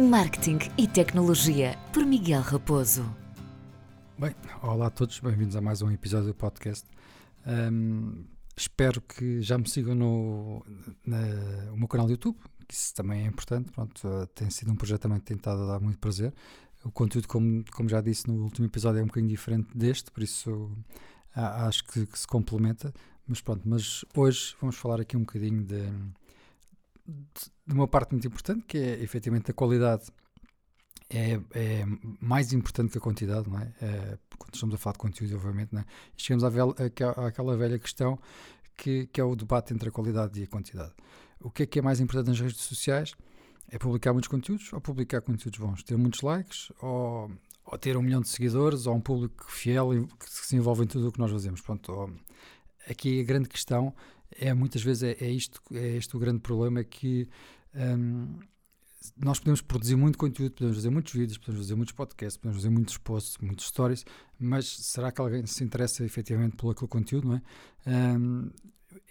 Marketing e Tecnologia, por Miguel Raposo. Bem, olá a todos, bem-vindos a mais um episódio do podcast. Um, espero que já me sigam no na, o meu canal do YouTube, que isso também é importante. Pronto, uh, tem sido um projeto também que tem estado a dar muito prazer. O conteúdo, como, como já disse no último episódio, é um bocadinho diferente deste, por isso acho que, que, se complementa. Mas pronto, mas hoje vamos falar aqui um bocadinho de de uma parte muito importante, que é efetivamente a qualidade é, é, mais importante que a quantidade, não é? é? Quando estamos a falar de conteúdo, obviamente, não é? chegamos à, velha, àquela velha questão que, que, é o debate entre a qualidade e a quantidade. O que é que é mais importante nas redes sociais? É publicar muitos conteúdos ou publicar conteúdos bons? Ter muitos likes ou, ou ter um milhão de seguidores ou um público fiel que se envolve em tudo o que nós fazemos? Pronto, aqui a grande questão é muitas vezes é, é isto é este o grande problema é que um, nós podemos produzir muito conteúdo, podemos fazer muitos vídeos, podemos fazer muitos podcasts, podemos fazer muitos posts, muitos stories, mas será que alguém se interessa efetivamente pelo aquele conteúdo, não é? Um,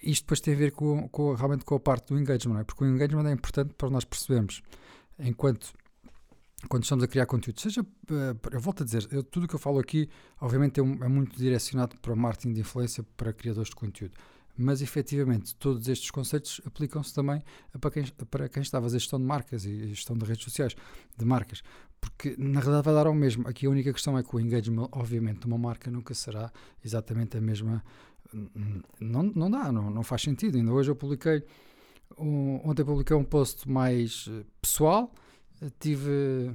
isto depois tem a ver com, com, realmente com a parte do engagement, é? Porque o engagement é importante para nós percebermos, enquanto quando estamos a criar conteúdo, seja, eh, eu volto a dizer, eu, tudo o que eu falo aqui, obviamente, é, um, é muito direcionado para marketing de influência para criadores de conteúdo mas efetivamente todos estes conceitos aplicam-se também para quem, para quem está a fazer gestão de marcas e gestão de redes sociais de marcas, porque na realidade vai dar ao mesmo. Aqui a única questão é que o engagement, obviamente, de uma marca nunca será exatamente a mesma. Não, não dá, não, não faz sentido. Ainda hoje eu publiquei, um, ontem publiquei um post mais eh, pessoal, tive,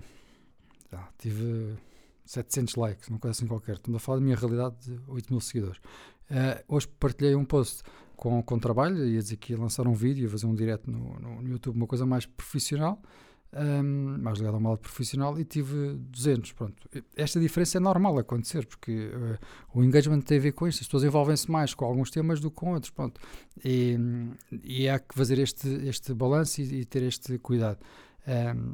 ah, tive 700 likes, uma coisa assim qualquer. Estamos a falar da minha realidade de 8 mil seguidores. Uh, hoje partilhei um post com, com trabalho, ia dizer que ia lançar um vídeo, ia fazer um direto no, no, no YouTube, uma coisa mais profissional, um, ehm, mais ligado ao modo profissional, e tive 200. Pronto. Esta diferença é normal acontecer, porque uh, o engagement tem a ver com isto, as pessoas envolvem-se mais com alguns temas do que com outros. Pronto. E, e há que fazer este, este balanço e, e ter este cuidado. Um, ehm,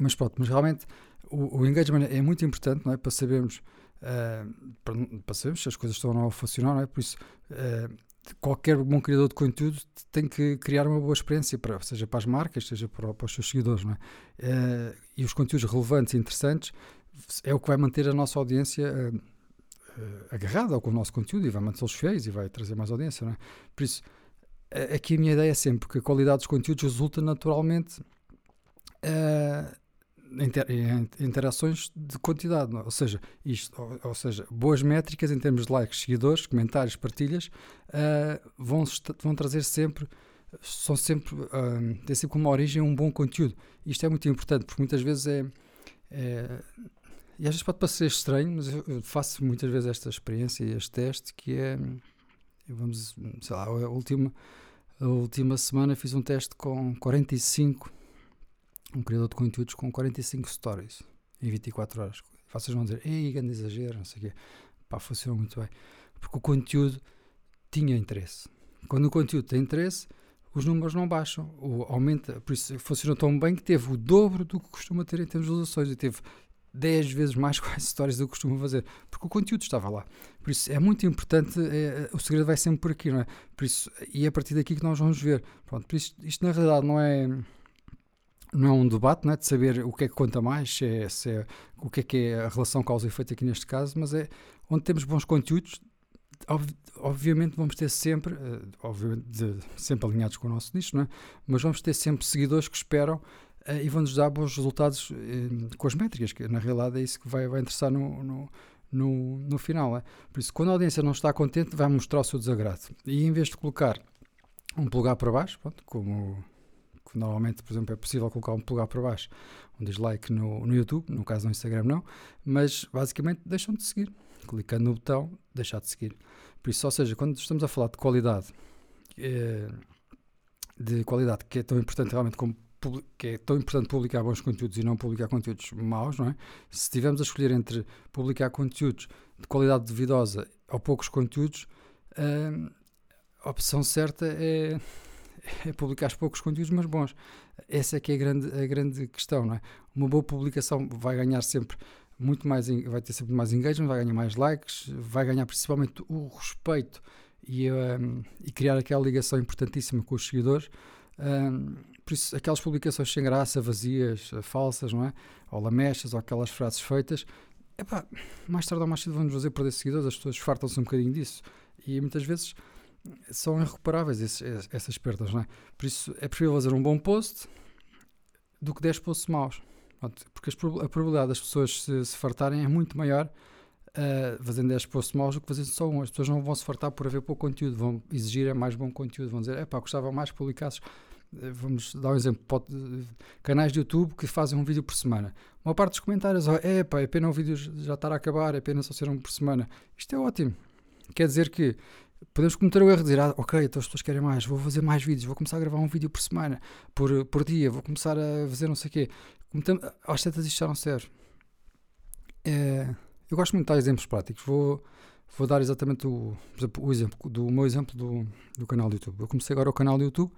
mas pronto, mas realmente o, o engagement é muito importante não é? para sabermos uh, para, para sabermos se as coisas estão a funcionar, não é? Por isso, uh, qualquer bom criador de conteúdo tem que criar uma boa experiência, para, seja para as marcas, seja para, para os seus seguidores, não é? Uh, e os conteúdos relevantes e interessantes é o que vai manter a nossa audiência agarrada com o nosso conteúdo e vai mantê-los fiéis e vai trazer mais audiência, não é? Por isso, aqui a minha ideia é sempre que a qualidade dos conteúdos resulta naturalmente inter, interações de quantidade, ou seja, isto, ou, ou, seja, boas métricas em termos de likes, seguidores, comentários, partilhas, uh, vão, vão trazer sempre, são sempre, uh, têm sempre como origem um bom conteúdo. Isto é muito importante, porque muitas vezes é, é e às vezes pode parecer estranho, mas eu faço muitas vezes esta experiência e este teste que é, vamos, sei lá, a última, a última semana fiz um teste com 45 um criador de conteúdos com 45 stories em 24 horas. Vocês vão dizer, ei, grande exagero, não sei o quê. Pá, funcionou muito bem. Porque o conteúdo tinha interesse. Quando o conteúdo tem interesse, os números não baixam, aumenta. Por isso funcionou tão bem que teve o dobro do que costuma ter em termos de visualizações e teve 10 vezes mais quase stories do que costuma fazer, porque o conteúdo estava lá. Por isso é muito importante, é, o segredo vai sempre por aqui, não é? Por isso, e é a partir daqui que nós vamos ver. Pronto, por isso, isto na realidade não é não é um debate não é, de saber o que é que conta mais, se é, se é, o que é que é a relação causa e efeito aqui neste caso, mas é onde temos bons conteúdos, ob, obviamente vamos ter sempre, uh, obviamente de, sempre alinhados com o nosso nicho, não é? mas vamos ter sempre seguidores que esperam uh, e vão-nos dar bons resultados uh, com as métricas, que na realidade é isso que vai, vai interessar no, no, no, no final. É? Por isso, quando a audiência não está contente, vai mostrar o seu desagrado. E em vez de colocar um polegar para baixo, pronto, como que normalmente, por exemplo, é possível colocar um polegar para baixo, um dislike no, no YouTube, no caso no Instagram não, mas basicamente deixam de seguir. Clicando no botão, deixar de seguir. Por isso, ou seja, quando estamos a falar de qualidade, é, de qualidade que é tão importante realmente como que é tão importante publicar bons conteúdos e não publicar conteúdos maus, não é? Se estivermos a escolher entre publicar conteúdos de qualidade duvidosa ou poucos conteúdos, eh, a opção certa é é publicar poucos conteúdos, mas bons. Essa é que é a grande, a grande questão, não é? Uma boa publicação vai ganhar sempre muito mais, vai ter sempre mais engagement, vai ganhar mais likes, vai ganhar principalmente o respeito e, um, e criar aquela ligação importantíssima com os seguidores. Um, por isso, aquelas publicações sem graça, vazias, falsas, não é? Ou lamechas, ou aquelas frases feitas, epá, mais tarde ou mais cedo vão-nos fazer perder seguidores, as pessoas fartam-se um bocadinho disso. E muitas vezes são irrecuperáveis esses, essas perdas, não é? Por isso é preferível fazer um bom post do que 10 posts maus. Porque a probabilidade das pessoas se, se fartarem é muito maior uh, fazendo 10 posts maus do que fazendo só um. As pessoas não vão se fartar por haver pouco conteúdo, vão exigir mais bom conteúdo, vão dizer, é pá, gostava mais que publicasses. Eh, vamos dar um exemplo: pode, canais de YouTube que fazem um vídeo por semana. Uma parte dos comentários oh, é pá, é pena o vídeo já estar a acabar, é pena só ser um por semana. Isto é ótimo. Quer dizer que podemos cometer o erro de dizer, ah, ok, então as pessoas querem mais, vou fazer mais vídeos, vou começar a gravar um vídeo por semana, por, por dia, vou começar a fazer não sei o quê. Às tantas isto já não serve. É, eu gosto muito de dar exemplos práticos. Vou, vou dar exatamente o, exemplo, o exemplo do o meu exemplo do, do canal do YouTube. Eu comecei agora o canal do YouTube,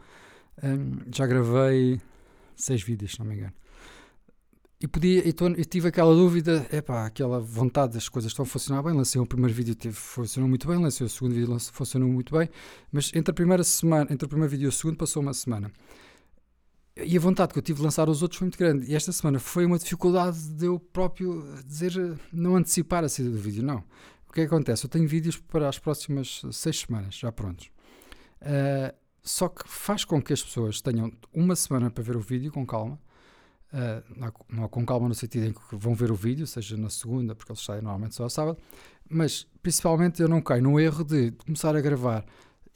um, já gravei seis vídeos, se não me engano. E, podia, e, tô, e tive aquela dúvida, epá, aquela vontade das coisas estão a funcionar bem. Lancei o primeiro vídeo, teve, funcionou muito bem. Lancei o segundo vídeo, funcionou muito bem. Mas entre a primeira semana, entre o primeiro vídeo e o segundo, passou uma semana. E a vontade que eu tive de lançar os outros foi muito grande. E esta semana foi uma dificuldade de eu próprio dizer, não antecipar a saída do vídeo, não. O que é que acontece? Eu tenho vídeos para as próximas seis semanas, já prontos. Uh, só que faz com que as pessoas tenham uma semana para ver o vídeo com calma Uh, não, calma no sentido em que vão ver o vídeo, seja na segunda, porque eles saem normalmente só ao sábado, mas principalmente eu não caio no erro de começar a gravar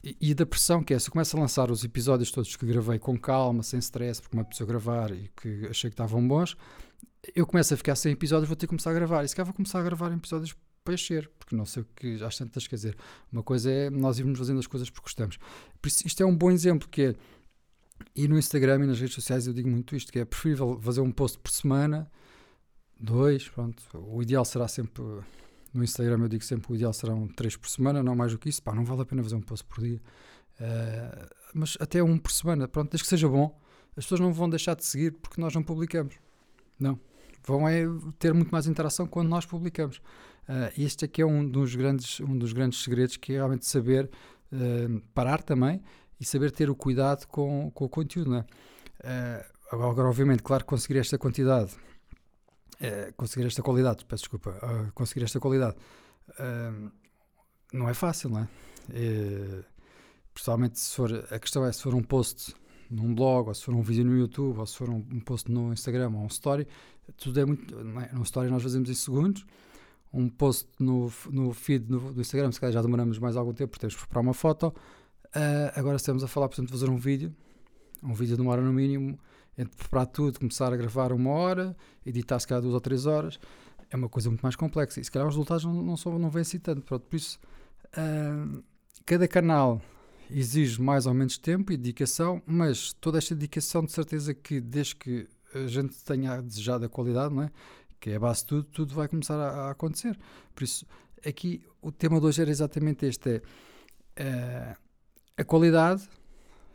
e, e, da pressão que é, se eu começo a lançar os episódios todos que gravei com calma, sem stress, porque uma pessoa gravar e que achei que estavam bons, eu começo a ficar sem episódios, vou ter que começar a gravar. E se calhar vou começar a gravar episódios para encher, porque não sei o que, às tantas, quer dizer, uma coisa é nós irmos fazendo as coisas porque gostamos. Por isso, isto é um bom exemplo, que é, e no Instagram e nas redes sociais eu digo muito isto, que é preferível fazer um post por semana, dois, pronto. O ideal será sempre, no Instagram eu digo sempre, o ideal serão três por semana, não mais do que isso. Pá, não vale a pena fazer um post por dia. Uh, mas até um por semana, pronto, desde que seja bom, as pessoas não vão deixar de seguir porque nós não publicamos. Não. Vão é ter muito mais interação quando nós publicamos. Uh, este aqui é um dos grandes, um dos grandes segredos que é realmente saber uh, parar também e saber ter o cuidado com, com o conteúdo, não é? Uh, agora, obviamente, claro que conseguir esta quantidade, uh, conseguir esta qualidade, peço desculpa, uh, conseguir esta qualidade não é fácil, não é? principalmente se for, a questão é se for um post num blog, ou se for um vídeo no YouTube, ou se for um, um post no Instagram ou um story, tudo é muito. É? No story nós fazemos em segundos, um post no, no feed no, do Instagram, se calhar já demoramos mais algum tempo porque temos que preparar uma foto. Uh, agora estamos a falar, portanto, de fazer um vídeo, um vídeo de uma hora no mínimo, entre preparar tudo, começar a gravar uma hora, editar se calhar duas ou três horas, é uma coisa muito mais complexa. E se calhar os resultados não, não, são, não vêm assim tanto. Pronto, por isso, uh, cada canal exige mais ou menos tempo e dedicação, mas toda esta dedicação, de certeza que desde que a gente tenha desejado a qualidade, não é? que é a base de tudo, tudo vai começar a, a acontecer. Por isso, aqui o tema de hoje era exatamente este: é. Uh, a qualidade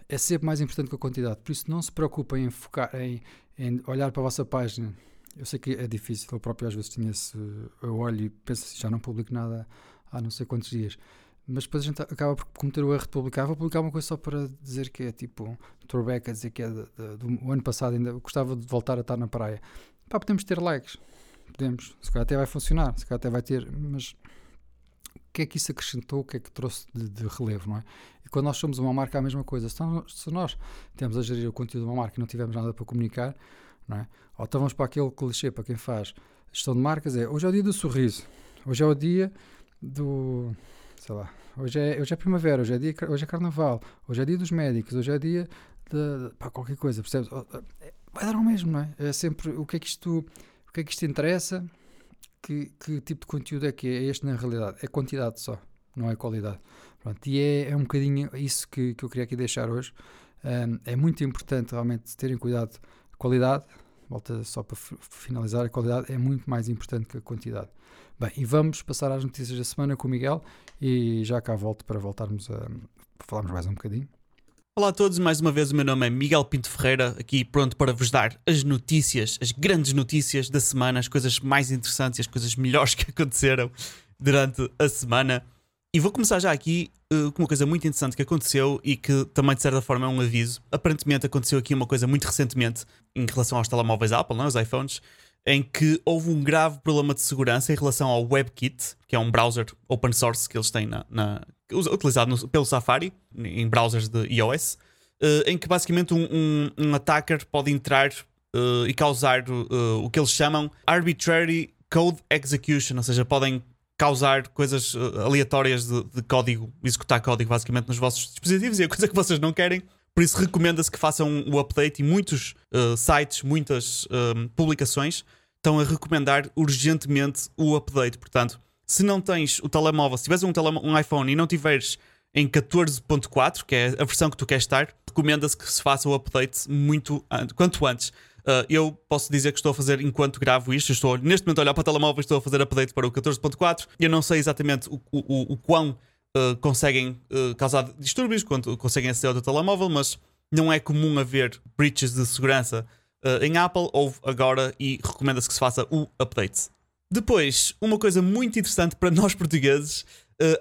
é sempre mais importante que a quantidade. Por isso, não se preocupem em focar, em, em olhar para a vossa página. Eu sei que é difícil, eu próprio às vezes tinha esse. Eu olho e penso assim, já não publico nada há não sei quantos dias. Mas depois a gente acaba por cometer o erro de publicar. Vou publicar uma coisa só para dizer que é tipo. Throwback a dizer que é do ano passado, ainda gostava de voltar a estar na praia. Pá, podemos ter likes. Podemos. Se calhar até vai funcionar. Se calhar até vai ter. Mas que é que isso acrescentou, o que é que trouxe de, de, relevo, não é? Quando nós somos uma marca, é a mesma coisa. Se nós, temos a gerir o conteúdo de uma marca e não tivermos nada para comunicar, não é? Ou então vamos para aquele clichê, para quem faz gestão de marcas, é hoje é o dia do sorriso, hoje é o dia do, sei lá, hoje é, hoje é primavera, hoje é, dia, hoje é carnaval, hoje é dia dos médicos, hoje é dia de, de qualquer coisa, percebes? É, vai dar ao mesmo, não é? É sempre o que é que isto, o que é que isto interessa, que, que tipo de conteúdo é que é este na realidade? É quantidade só, não é qualidade. Pronto, e é, é um bocadinho isso que, que eu queria aqui deixar hoje. Um, é muito importante realmente terem cuidado. Qualidade, volta só para finalizar, a qualidade é muito mais importante que a quantidade. Bem, e vamos passar às notícias da semana com o Miguel e já cá volto para voltarmos a, a falarmos mais um bocadinho. Olá a todos, mais uma vez o meu nome é Miguel Pinto Ferreira, aqui pronto para vos dar as notícias, as grandes notícias da semana, as coisas mais interessantes e as coisas melhores que aconteceram durante a semana. E vou começar já aqui uh, com uma coisa muito interessante que aconteceu e que também, de certa forma, é um aviso. Aparentemente aconteceu aqui uma coisa muito recentemente em relação aos telemóveis Apple, não? É? os iPhones, em que houve um grave problema de segurança em relação ao WebKit, que é um browser open source que eles têm na, na utilizado no, pelo Safari, em browsers de iOS, uh, em que basicamente um, um, um attacker pode entrar uh, e causar o que eles chamam arbitrary code execution, ou seja, podem causar coisas aleatórias de, de, código, executar código basicamente nos vossos dispositivos e é coisa que vocês não querem. Por isso recomenda-se que façam o update e muitos sites, muitas publicações estão a recomendar urgentemente o update. Portanto, se não tens o telemóvel, se tiveres um, um iPhone e não tiveres em 14.4, que é a versão que tu queres estar, recomenda-se que se faça o update muito quanto antes. Uh, eu posso dizer que estou a fazer enquanto gravo isto. Estou neste momento a olhar para o telemóvel estou a fazer update para o 14.4. Eu não sei exatamente o, o, o quão uh, conseguem uh, causar distúrbios, quanto conseguem aceder ao telemóvel, mas não é comum haver breaches de segurança em Apple. Houve agora e recomenda-se que se faça o update. Depois, uma coisa muito interessante para nós portugueses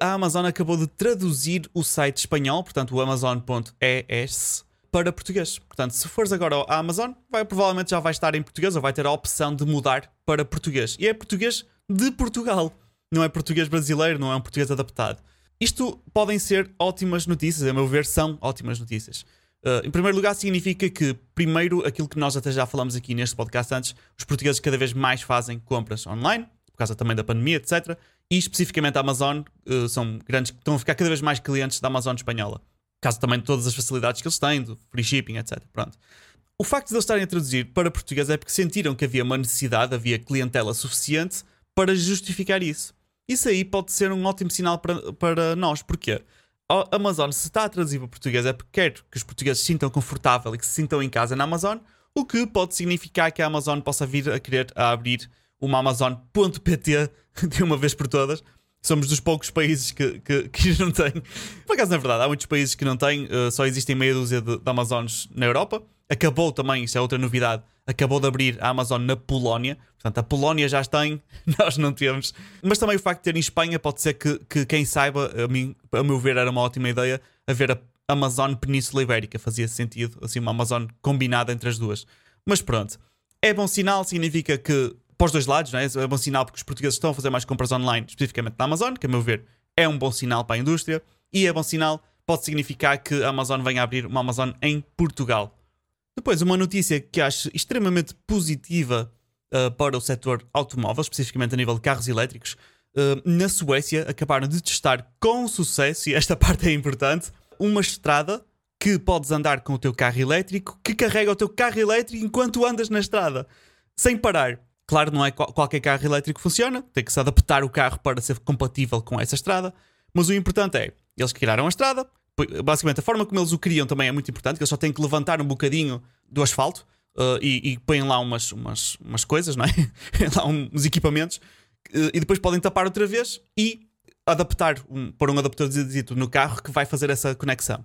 a Amazon acabou de traduzir o site espanhol, portanto o amazon.es, para português. Portanto, se fores agora à Amazon, vai, provavelmente já vai estar em português ou vai ter a opção de mudar para português. E é português de Portugal. Não é português brasileiro, não é um português adaptado. Isto podem ser ótimas notícias, a meu ver, são ótimas notícias. Uh, em primeiro lugar, significa que, primeiro, aquilo que nós até já falamos aqui neste podcast antes, os portugueses cada vez mais fazem compras online, por causa também da pandemia, etc. E especificamente a Amazon, uh, são grandes, estão a ficar cada vez mais clientes da Amazon espanhola caso também de todas as facilidades que eles têm, do free shipping, etc. Pronto. O facto de eles estarem a traduzir para português é porque sentiram que havia uma necessidade, havia clientela suficiente para justificar isso. Isso aí pode ser um ótimo sinal para, para nós. Porquê? A Amazon, se está a traduzir para português, é porque quer que os portugueses se sintam confortável e que se sintam em casa na Amazon, o que pode significar que a Amazon possa vir a querer a abrir uma Amazon.pt de uma vez por todas somos dos poucos países que, que, que não têm. Por acaso, na verdade, há muitos países que não têm, uh, só existem meia dúzia de, de Amazones na Europa. Acabou também, isso é outra novidade, acabou de abrir a Amazon na Polónia. Portanto, a Polónia já tem, nós não temos. Mas também o facto de ter em Espanha pode ser que, que quem saiba, a, mim, a meu ver, era uma ótima ideia haver a Amazon Península Ibérica. Fazia sentido, assim, uma Amazon combinada entre as duas. Mas pronto, é bom sinal, significa que para os dois lados, é? é bom sinal porque os portugueses estão a fazer mais compras online, especificamente na Amazon, que a meu ver é um bom sinal para a indústria, e é bom sinal, pode significar que a Amazon venha a abrir uma Amazon em Portugal. Depois, uma notícia que acho extremamente positiva uh, para o setor automóvel, especificamente a nível de carros elétricos. Uh, na Suécia, acabaram de testar com sucesso, e esta parte é importante, uma estrada que podes andar com o teu carro elétrico, que carrega o teu carro elétrico enquanto andas na estrada, sem parar. Claro, não é qualquer carro elétrico que funciona, tem que se adaptar o carro para ser compatível com essa estrada, mas o importante é, eles criaram a estrada, basicamente a forma como eles o criam também é muito importante, que eles só têm que levantar um bocadinho do asfalto uh, e, e põem lá umas, umas, umas coisas, não é? lá uns equipamentos, uh, e depois podem tapar outra vez e adaptar, um, pôr um adaptador no carro que vai fazer essa conexão.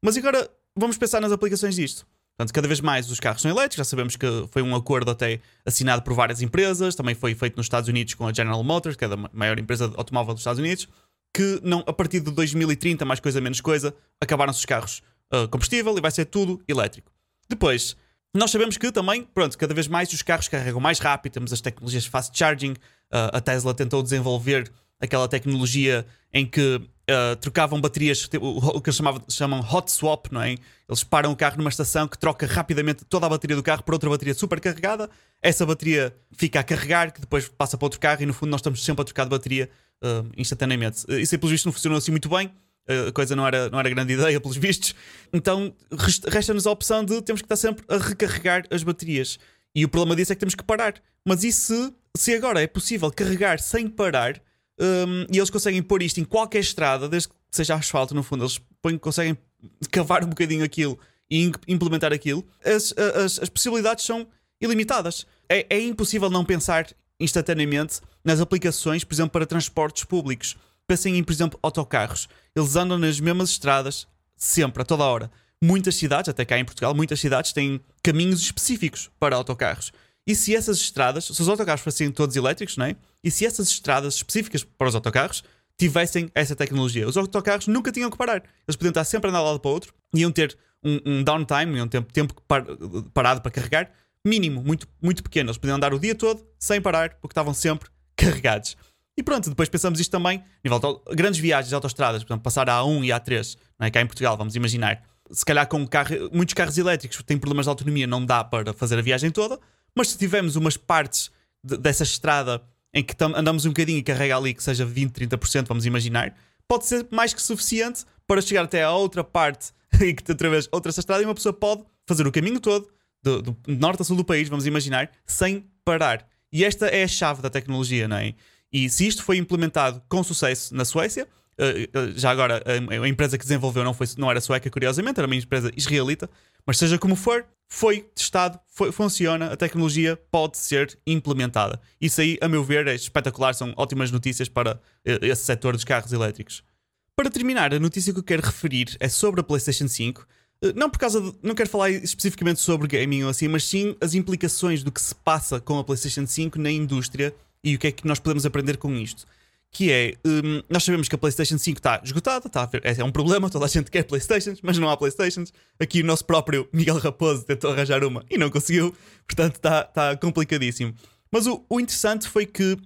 Mas agora vamos pensar nas aplicações disto. Portanto, cada vez mais os carros são elétricos, já sabemos que foi um acordo até assinado por várias empresas, também foi feito nos Estados Unidos com a General Motors, que é a maior empresa de automóvel dos Estados Unidos, que não, a partir de 2030, mais coisa menos coisa, acabaram-se os carros uh, combustível e vai ser tudo elétrico. Depois, nós sabemos que também, pronto, cada vez mais os carros carregam mais rápido, temos as tecnologias fast charging, uh, a Tesla tentou desenvolver aquela tecnologia em que uh, trocavam baterias, o, que eles chamavam, chamam hot swap, não é? Eles param o carro numa estação que troca rapidamente toda a bateria do carro por outra bateria super carregada. Essa bateria fica a carregar, que depois passa para outro carro e no fundo nós estamos sempre a trocar de bateria uh, instantaneamente. Isso aí, pelos vistos, não funcionou assim muito bem. A coisa não era, não era grande ideia, pelos vistos. Então resta-nos a opção de temos que estar sempre a recarregar as baterias. E o problema disso é que temos que parar. Mas e se, se agora é possível carregar sem parar? Um, e eles conseguem pôr isto em qualquer estrada, desde que seja asfalto, no fundo, eles põem, conseguem cavar um bocadinho aquilo e implementar aquilo, as, as, as possibilidades são ilimitadas. É, é, impossível não pensar instantaneamente nas aplicações, por exemplo, para transportes públicos. Pensem em, por exemplo, autocarros. Eles andam nas mesmas estradas sempre, a toda hora. Muitas cidades, até cá em Portugal, muitas cidades têm caminhos específicos para autocarros. E se essas estradas, se os autocarros fossem todos elétricos, não é? E se essas estradas específicas para os autocarros tivessem essa tecnologia. Os autocarros nunca tinham que parar. Eles podiam estar sempre a andar de lado para o outro, iam ter um, um downtime, um tempo, tempo par, parado para carregar, mínimo, muito, muito pequeno. Eles podiam andar o dia todo sem parar, porque estavam sempre carregados. E pronto, depois pensamos isto também, nível de grandes viagens de autostradas, por exemplo, passar a A1 e a A3, não é? cá em Portugal, vamos imaginar. Se calhar com carro, muitos carros elétricos têm problemas de autonomia, não dá para fazer a viagem toda, mas se tivermos umas partes de, dessa estrada em que andamos um bocadinho e carrega ali que seja 20, 30%, vamos imaginar, pode ser mais que suficiente para chegar até a outra parte e que através outra estrada e uma pessoa pode fazer o caminho todo do, do norte a sul do país, vamos imaginar, sem parar. E esta é a chave da tecnologia, não é? E se isto foi implementado com sucesso na Suécia, eh, eh, já agora a empresa que desenvolveu não, foi, não era sueca, curiosamente, era uma empresa israelita, mas seja como for, foi testado, foi, funciona, a tecnologia pode ser implementada. Isso aí, a meu ver, é espetacular, são ótimas notícias para eh, esse setor dos carros elétricos. Para terminar, a notícia que eu quero referir é sobre a PlayStation 5. Não por causa de, não quero falar especificamente sobre gaming ou assim, mas sim as implicações do que se passa com a PlayStation 5 na indústria e o que é que nós podemos aprender com isto. Que é, um, nós sabemos que a PlayStation 5 está esgotada, está é um problema, toda a gente quer PlayStations, mas não há PlayStations. Aqui o nosso próprio Miguel Raposo tentou arranjar uma e não conseguiu, portanto está, complicadíssimo. Mas o, o interessante foi que uh,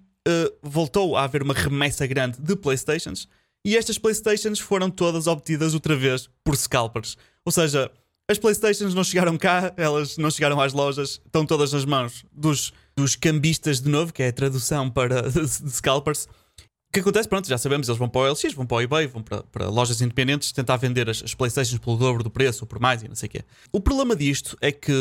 voltou a haver uma remessa grande de PlayStations e estas PlayStations foram todas obtidas outra vez por scalpers. Ou seja, as PlayStations não chegaram cá, elas não chegaram às lojas, estão todas nas mãos dos, dos cambistas de novo, que é a tradução para de scalpers. O que acontece? Pronto, já sabemos, eles vão para o LX, vão para o eBay, vão para, para lojas independentes tentar vender as, as, PlayStations pelo dobro do preço ou por mais e não sei o quê. O problema disto é que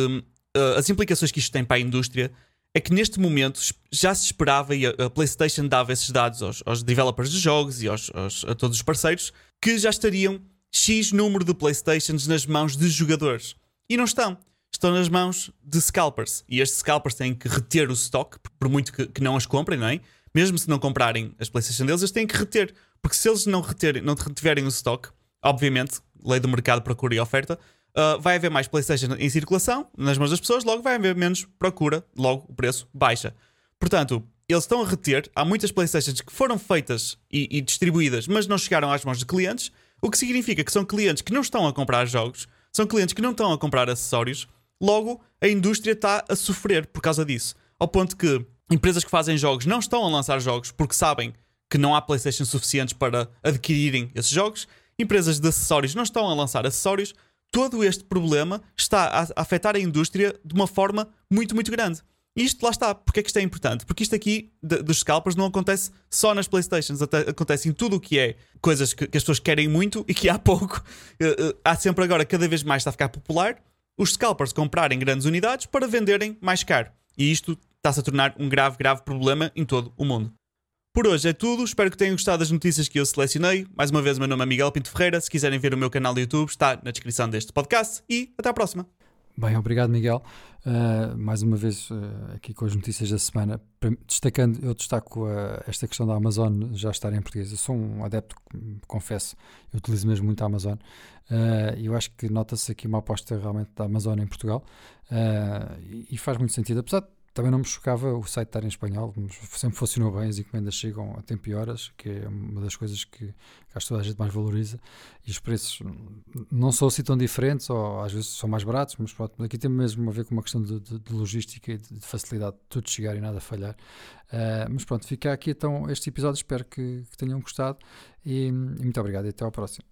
uh, as implicações que isto tem para a indústria é que neste momento já se esperava e a, PlayStation dava esses dados aos, aos developers de jogos e aos, aos, a todos os parceiros que já estariam X número de Playstations nas mãos de jogadores. E não estão. Estão nas mãos de scalpers. E estes scalpers têm que reter o stock, por muito que, que não as comprem, não é? Mesmo se não comprarem as PlayStation deles, eles têm que reter. Porque se eles não, reterem, não retiverem o stock, obviamente, lei do mercado, procura e oferta, uh, vai haver mais PlayStation em circulação nas mãos das pessoas, logo vai haver menos procura, logo o preço baixa. Portanto, eles estão a reter. Há muitas PlayStations que foram feitas e, e distribuídas, mas não chegaram às mãos de clientes o que significa que são clientes que não estão a comprar jogos, são clientes que não estão a comprar acessórios, logo a indústria está a sofrer por causa disso. Ao ponto que empresas que fazem jogos não estão a lançar jogos porque sabem que não há PlayStation suficientes para adquirirem esses jogos, empresas de acessórios não estão a lançar acessórios. Todo este problema está a afetar a indústria de uma forma muito, muito grande. E isto lá está. Porque é que isto é importante? Porque isto aqui de, dos scalpers não acontece só nas Playstations, até acontece em tudo o que é coisas que, que as pessoas querem muito e que há pouco. Uh, uh, há sempre agora, cada vez mais está a ficar popular, os scalpers comprarem grandes unidades para venderem mais caro. E isto está-se a tornar um grave, grave problema em todo o mundo. Por hoje é tudo, espero que tenham gostado das notícias que eu selecionei. Mais uma vez, meu nome é Miguel Pinto Ferreira. Se quiserem ver o meu canal do YouTube, está na descrição deste podcast. E até à próxima. Bem, obrigado Miguel. Uh, mais uma vez uh, aqui com as notícias da semana. Destacando, eu destaco uh, esta questão da Amazon já estar em português. Eu sou um adepto, confesso, eu utilizo mesmo muito a Amazon. E eu acho que nota-se aqui uma aposta realmente da Amazon em Portugal e faz muito sentido. Apesar de também não me chocava o site estar em espanhol, sempre funcionou bem, as encomendas chegam a tempo e horas, que é uma das coisas que, acho que toda a gente mais valoriza, e os preços não são assim tão diferentes, ou às vezes são mais baratos, mas pronto, aqui tem mesmo a ver com uma questão de, de, de logística e de, de, facilidade de tudo chegar e nada falhar. Uh, mas pronto, fica aqui então este episódio, espero que, que tenham gostado, e, e muito obrigado e até ao próximo.